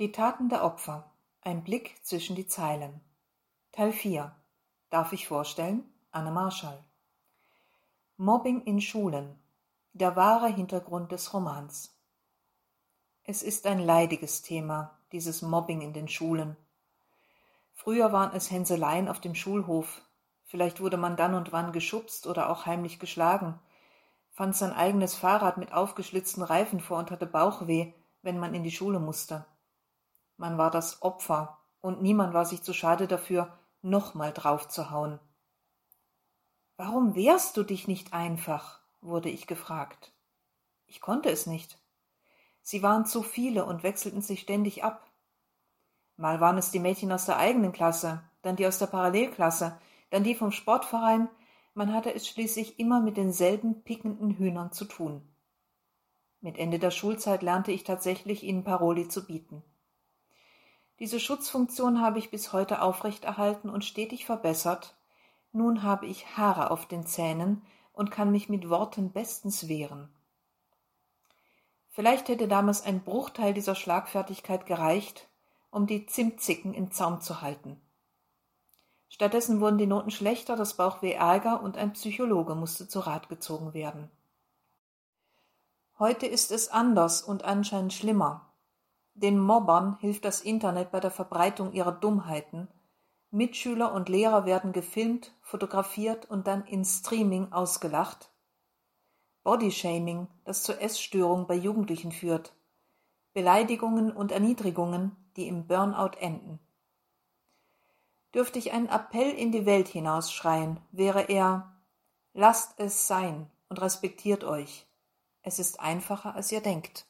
Die Taten der Opfer. Ein Blick zwischen die Zeilen. Teil 4. Darf ich vorstellen? Anne Marschall. Mobbing in Schulen. Der wahre Hintergrund des Romans. Es ist ein leidiges Thema, dieses Mobbing in den Schulen. Früher waren es Hänseleien auf dem Schulhof. Vielleicht wurde man dann und wann geschubst oder auch heimlich geschlagen, fand sein eigenes Fahrrad mit aufgeschlitzten Reifen vor und hatte Bauchweh, wenn man in die Schule musste. Man war das Opfer, und niemand war sich zu schade dafür, nochmal draufzuhauen. Warum wehrst du dich nicht einfach? wurde ich gefragt. Ich konnte es nicht. Sie waren zu viele und wechselten sich ständig ab. Mal waren es die Mädchen aus der eigenen Klasse, dann die aus der Parallelklasse, dann die vom Sportverein, man hatte es schließlich immer mit denselben pickenden Hühnern zu tun. Mit Ende der Schulzeit lernte ich tatsächlich, ihnen Paroli zu bieten. Diese Schutzfunktion habe ich bis heute aufrechterhalten und stetig verbessert. Nun habe ich Haare auf den Zähnen und kann mich mit Worten bestens wehren. Vielleicht hätte damals ein Bruchteil dieser Schlagfertigkeit gereicht, um die Zimtzicken im Zaum zu halten. Stattdessen wurden die Noten schlechter, das Bauchweh ärger und ein Psychologe musste zu Rat gezogen werden. Heute ist es anders und anscheinend schlimmer. Den Mobbern hilft das Internet bei der Verbreitung ihrer Dummheiten. Mitschüler und Lehrer werden gefilmt, fotografiert und dann in Streaming ausgelacht. Bodyshaming, das zur Essstörung bei Jugendlichen führt. Beleidigungen und Erniedrigungen, die im Burnout enden. Dürfte ich einen Appell in die Welt hinausschreien, wäre er Lasst es sein und respektiert euch. Es ist einfacher, als ihr denkt.